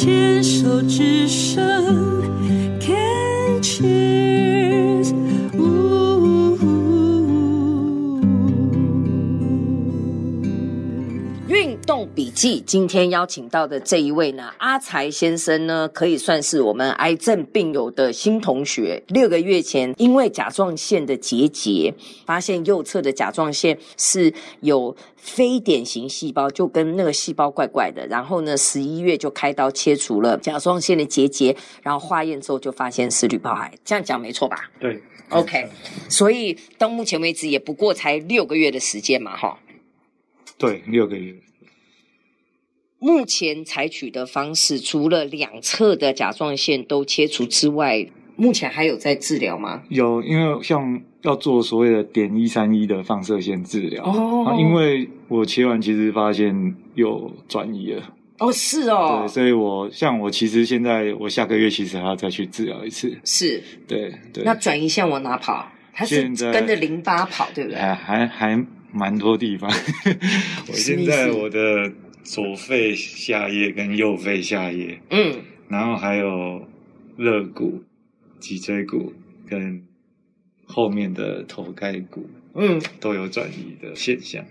牵手之声。记，今天邀请到的这一位呢，阿才先生呢，可以算是我们癌症病友的新同学。六个月前，因为甲状腺的结节，发现右侧的甲状腺是有非典型细胞，就跟那个细胞怪怪的。然后呢，十一月就开刀切除了甲状腺的结节，然后化验之后就发现是滤泡癌。这样讲没错吧？对，OK。所以到目前为止也不过才六个月的时间嘛，哈。对，六个月。目前采取的方式，除了两侧的甲状腺都切除之外，目前还有在治疗吗？有，因为像要做所谓的碘一三一的放射线治疗哦，因为我切完其实发现有转移了哦，是哦，对，所以我像我其实现在我下个月其实还要再去治疗一次，是，对对。那转移向往哪跑？它是跟着淋巴跑，对不对？还还还蛮多地方，我现在我的。左肺下叶跟右肺下叶，嗯，然后还有肋骨、脊椎骨跟后面的头盖骨，嗯，都有转移的现象。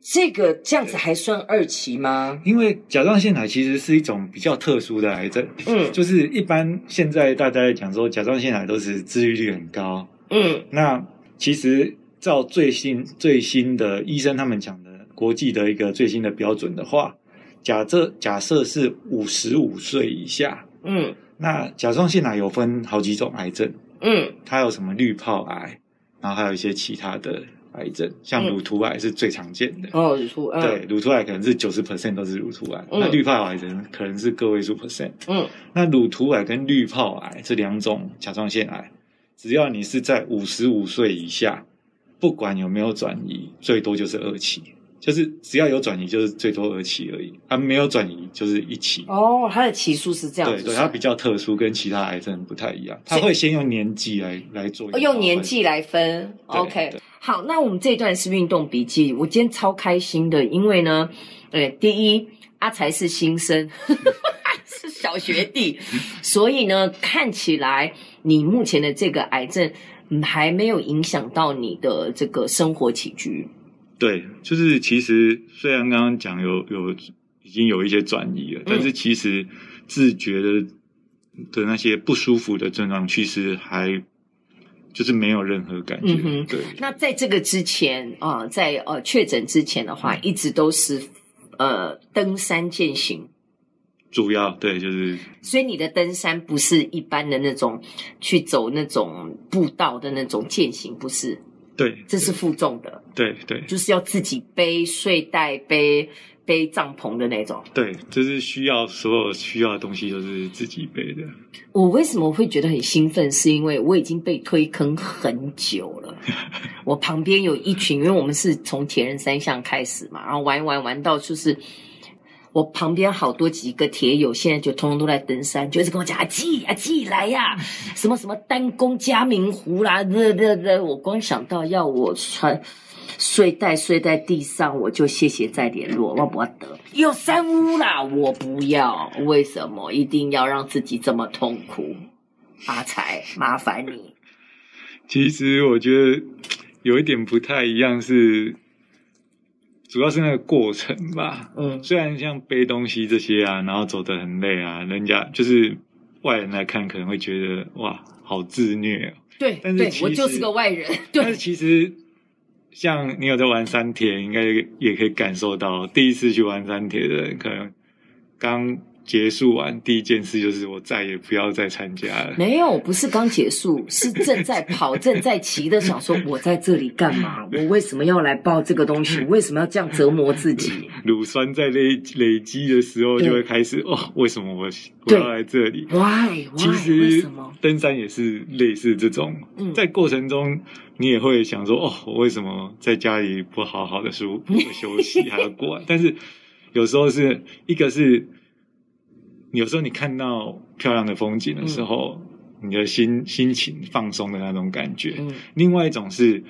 这个这样子还算二期吗？因为甲状腺癌其实是一种比较特殊的癌症，嗯，就是一般现在大家在讲说甲状腺癌都是治愈率很高，嗯，那其实照最新最新的医生他们讲的。国际的一个最新的标准的话，假设假设是五十五岁以下，嗯，那甲状腺癌有分好几种癌症，嗯，它有什么滤泡癌，然后还有一些其他的癌症，像乳突癌是最常见的，哦，乳突，对，乳突癌可能是九十 percent 都是乳突癌，那滤泡癌人可能是个位数 percent，嗯，那乳突癌跟滤泡癌这两种甲状腺癌，只要你是在五十五岁以下，不管有没有转移，最多就是二期。就是只要有转移，就是最多二期而已。它没有转移，就是一期。哦，它的期数是这样子。对对，它比较特殊，跟其他癌症不太一样。它会先用年纪来来做。用年纪来分。OK，好，那我们这一段是运动笔记。我今天超开心的，因为呢，对，第一，阿财是新生，是小学弟，所以呢，看起来你目前的这个癌症还没有影响到你的这个生活起居。对，就是其实虽然刚刚讲有有已经有一些转移了，嗯、但是其实自觉的的那些不舒服的症状，其实还就是没有任何感觉。嗯、对，那在这个之前啊、呃，在呃确诊之前的话，嗯、一直都是呃登山健行，主要对就是。所以你的登山不是一般的那种去走那种步道的那种健行，不是？对，这是负重的。对对，就是要自己背睡袋、背背帐篷的那种。对，就是需要所有需要的东西都是自己背的。我为什么会觉得很兴奋？是因为我已经被推坑很久了。我旁边有一群，因为我们是从铁人三项开始嘛，然后玩一玩玩到就是。我旁边好多几个铁友，现在就通通都在登山，就一直跟我讲：“阿季，阿季来呀，什么什么单攻嘉明湖啦，这这这。”我光想到要我穿睡袋睡在地上，我就谢谢再联络，我不得。有山屋啦，我不要。为什么一定要让自己这么痛苦？阿财，麻烦你。其实我觉得有一点不太一样是。主要是那个过程吧，嗯，虽然像背东西这些啊，然后走得很累啊，人家就是外人来看可能会觉得哇，好自虐哦。对，但是我就是个外人。对，但是其实像你有在玩三铁，应该也可以感受到，第一次去玩三铁的人可能刚。结束完第一件事就是我再也不要再参加了。没有，不是刚结束，是正在跑、正在骑的，想说我在这里干嘛？我为什么要来报这个东西？为什么要这样折磨自己？乳酸在累累积的时候就会开始哦，为什么我我要来这里？Why？其实登山也是类似这种，在过程中你也会想说哦，我为什么在家里不好好的舒服休息 还要过来？但是有时候是一个是。有时候你看到漂亮的风景的时候，嗯、你的心心情放松的那种感觉。嗯、另外一种是，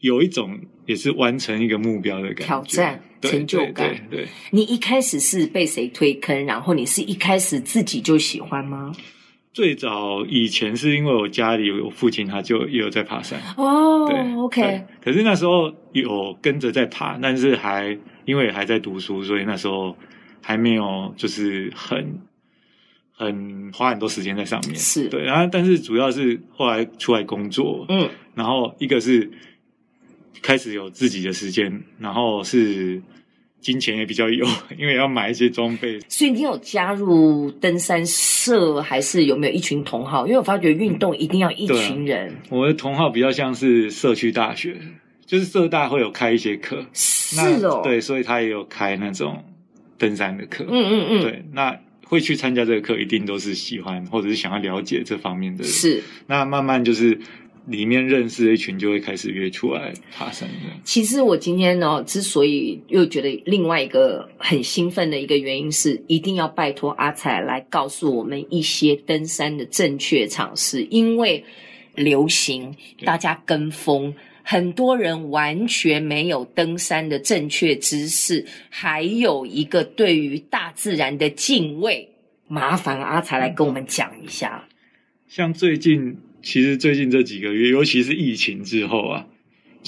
有一种也是完成一个目标的感觉，挑战、成就感。对，你一开始是被谁推坑？然后你是一开始自己就喜欢吗？最早以前是因为我家里我父亲他就也有在爬山哦，对，OK。可是那时候有跟着在爬，但是还因为还在读书，所以那时候还没有就是很很花很多时间在上面。是对，然后但是主要是后来出来工作，嗯，然后一个是开始有自己的时间，然后是。金钱也比较有，因为要买一些装备。所以你有加入登山社，还是有没有一群同好？因为我发觉运动一定要一群人。啊、我的同好比较像是社区大学，就是社大会有开一些课，是哦，对，所以他也有开那种登山的课。嗯嗯嗯，对，那会去参加这个课，一定都是喜欢或者是想要了解这方面的人。是，那慢慢就是。里面认识的一群就会开始约出来爬山。其实我今天呢，之所以又觉得另外一个很兴奋的一个原因是，一定要拜托阿彩来告诉我们一些登山的正确常识，因为流行，大家跟风，很多人完全没有登山的正确知识，还有一个对于大自然的敬畏。麻烦阿才来跟我们讲一下。像最近。其实最近这几个月，尤其是疫情之后啊，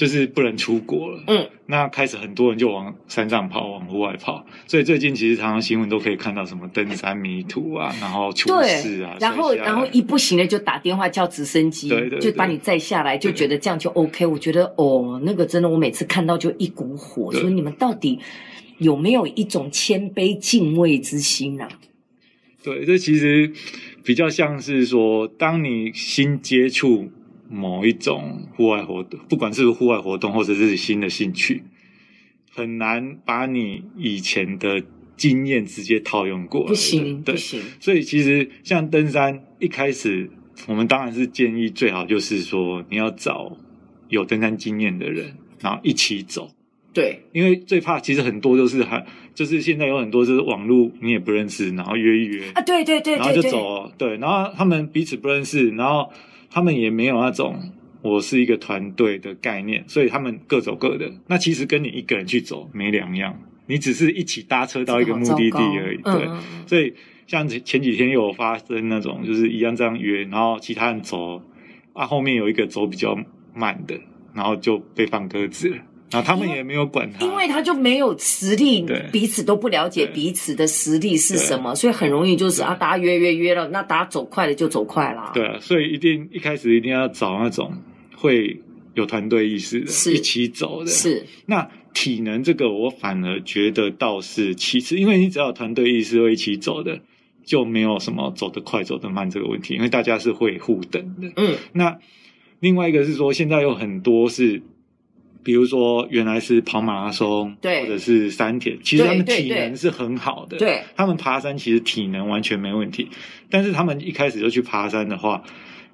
就是不能出国了。嗯，那开始很多人就往山上跑，往户外跑。所以最近其实常常新闻都可以看到什么登山迷途啊，然后出事啊，然后然后一不行了就打电话叫直升机，对对，就把你载下来，就觉得这样就 OK。我觉得哦，那个真的，我每次看到就一股火，说你们到底有没有一种谦卑敬畏之心啊？对，这其实。比较像是说，当你新接触某一种户外活动，不管是户外活动或者是新的兴趣，很难把你以前的经验直接套用过来。不行，不行。所以其实像登山，一开始我们当然是建议最好就是说，你要找有登山经验的人，然后一起走。对，因为最怕其实很多就是还就是现在有很多就是网络你也不认识，然后约一约啊，对对对，然后就走，对，然后他们彼此不认识，然后他们也没有那种我是一个团队的概念，所以他们各走各的。那其实跟你一个人去走没两样，你只是一起搭车到一个目的地而已。对，所以像前几天又有发生那种就是一样这样约，然后其他人走啊，后面有一个走比较慢的，然后就被放鸽子了。然后他们也没有管他，因为他就没有实力，彼此都不了解彼此的实力是什么，所以很容易就是啊，大家约约约了，那大家走快了就走快了。对啊，所以一定一开始一定要找那种会有团队意识的，是一起走的。是那体能这个，我反而觉得倒是其次，因为你只要有团队意识会一起走的，就没有什么走得快走得慢这个问题，因为大家是会互等的。嗯，那另外一个是说，现在有很多是。比如说，原来是跑马拉松，对，或者是山铁，其实他们体能是很好的。对，他们爬山其实体能完全没问题。但是他们一开始就去爬山的话，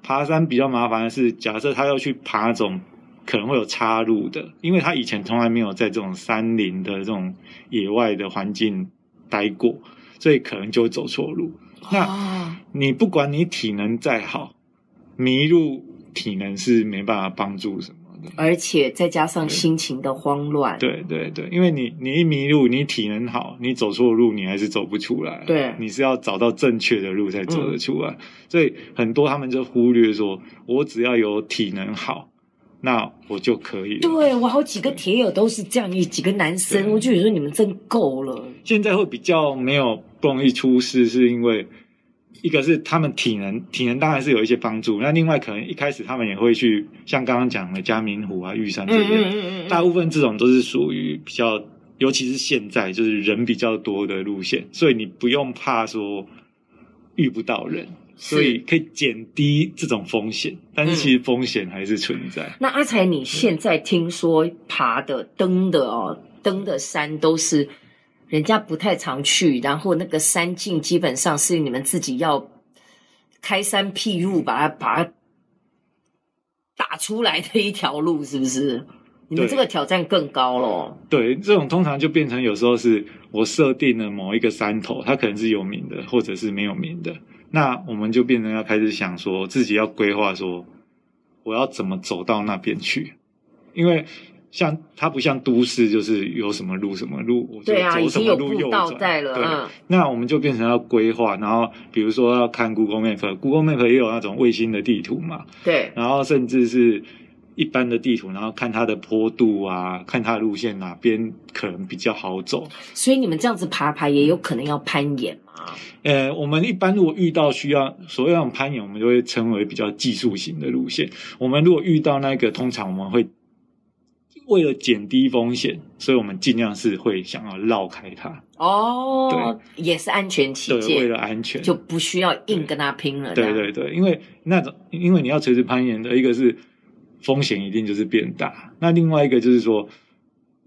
爬山比较麻烦的是，假设他要去爬那种可能会有岔路的，因为他以前从来没有在这种山林的这种野外的环境待过，所以可能就会走错路。哦。那你不管你体能再好，迷路体能是没办法帮助什么。而且再加上心情的慌乱，对对对，因为你你一迷路，你体能好，你走错路，你还是走不出来。对，你是要找到正确的路才走得出来。嗯。所以很多他们就忽略说，我只要有体能好，那我就可以。对，我好几个铁友都是这样，一几个男生，我就觉得你们真够了。现在会比较没有不容易出事，是因为。一个是他们体能，体能当然是有一些帮助。那另外可能一开始他们也会去，像刚刚讲的嘉明湖啊、玉山这边，嗯嗯嗯嗯，大部分这种都是属于比较，尤其是现在就是人比较多的路线，所以你不用怕说遇不到人，所以可以减低这种风险。但是其实风险还是存在。嗯、那阿才，你现在听说爬的、登的哦，登的山都是。人家不太常去，然后那个山径基本上是你们自己要开山辟路，把它把它打出来的一条路，是不是？你们这个挑战更高咯。对，这种通常就变成有时候是我设定了某一个山头，它可能是有名的，或者是没有名的，那我们就变成要开始想说自己要规划说我要怎么走到那边去。因为像它不像都市，就是有什么路什么路，我就对啊，走已经有什么路道转。在了，对，嗯，那我们就变成要规划，然后比如说要看 Google Map，Google Map 也有那种卫星的地图嘛，对，然后甚至是一般的地图，然后看它的坡度啊，看它的路线哪边可能比较好走。所以你们这样子爬爬也有可能要攀岩嘛？呃，我们一般如果遇到需要所谓那种攀岩，我们就会称为比较技术型的路线。我们如果遇到那个，通常我们会为了减低风险，所以我们尽量是会想要绕开它。哦，对也是安全起对，为，了安全就不需要硬跟他拼了。对对对，因为那种因为你要垂直攀岩的一个是风险一定就是变大，那另外一个就是说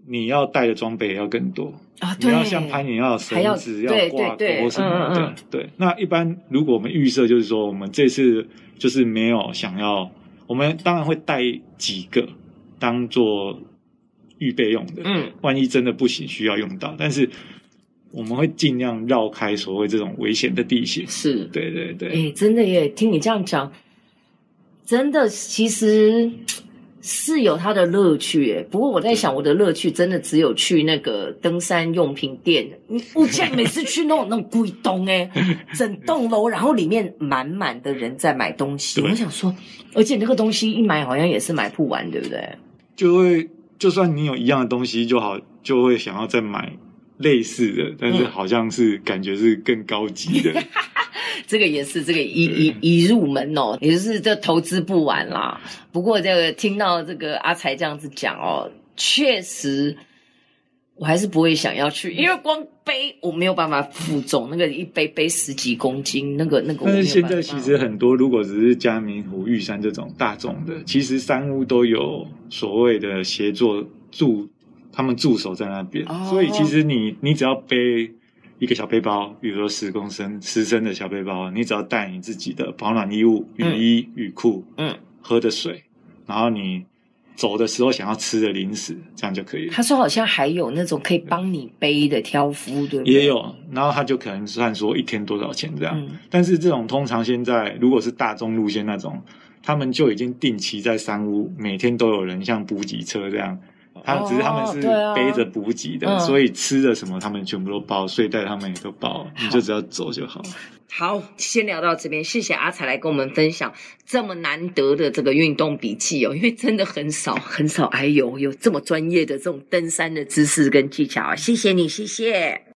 你要带的装备也要更多。啊，对，你要像攀岩要绳子、要挂钩什么的，对。那一般如果我们预设就是说，我们这次就是没有想要，我们当然会带几个当做预备用的，嗯，万一真的不行需要用到，但是我们会尽量绕开所谓这种危险的地形。是，对对对，哎，真的耶！听你这样讲，真的其实是有它的乐趣耶。不过我在想，我的乐趣真的只有去那个登山用品店。你我现在每次去那种那种鬼洞哎，整栋楼，然后里面满满的人在买东西。我想说，而且那个东西一买好像也是买不完，对不对？就会就算你有一样的东西就好，就会想要再买类似的，但是好像是感觉是更高级的。这个也是这个一一一入门哦，也就是这投资不完啦。不过这个听到这个阿才这样子讲哦，确实我还是不会想要去，因为光背我没有办法负重，那个一背背十几公斤，那个那个。但是现在其实很多，如果只是嘉明湖、玉山这种大众的，其实山屋都有所谓的协作助，他们驻守在那边，哦。所以其实你你只要背一个小背包，比如说十公升、十升的小背包，你只要带你自己的保暖衣物、雨衣、雨裤、嗯，喝的水，然后你走的时候想要吃的零食，这样就可以了。他说好像还有那种可以帮你背的挑夫，对不对？也有，然后他就可能算说一天多少钱这样。嗯但是这种通常现在如果是大众路线那种，他们就已经定期在山屋，每天都有人像补给车这样。他只是他们是背着补给的，嗯所以吃的什么他们全部都包，睡袋他们也都包，你就只要走就好。好，先聊到这边，谢谢阿才来跟我们分享这么难得的这个运动笔记哦，因为真的很少很少，哎呦有这么专业的这种登山的知识跟技巧啊，谢谢你，谢谢。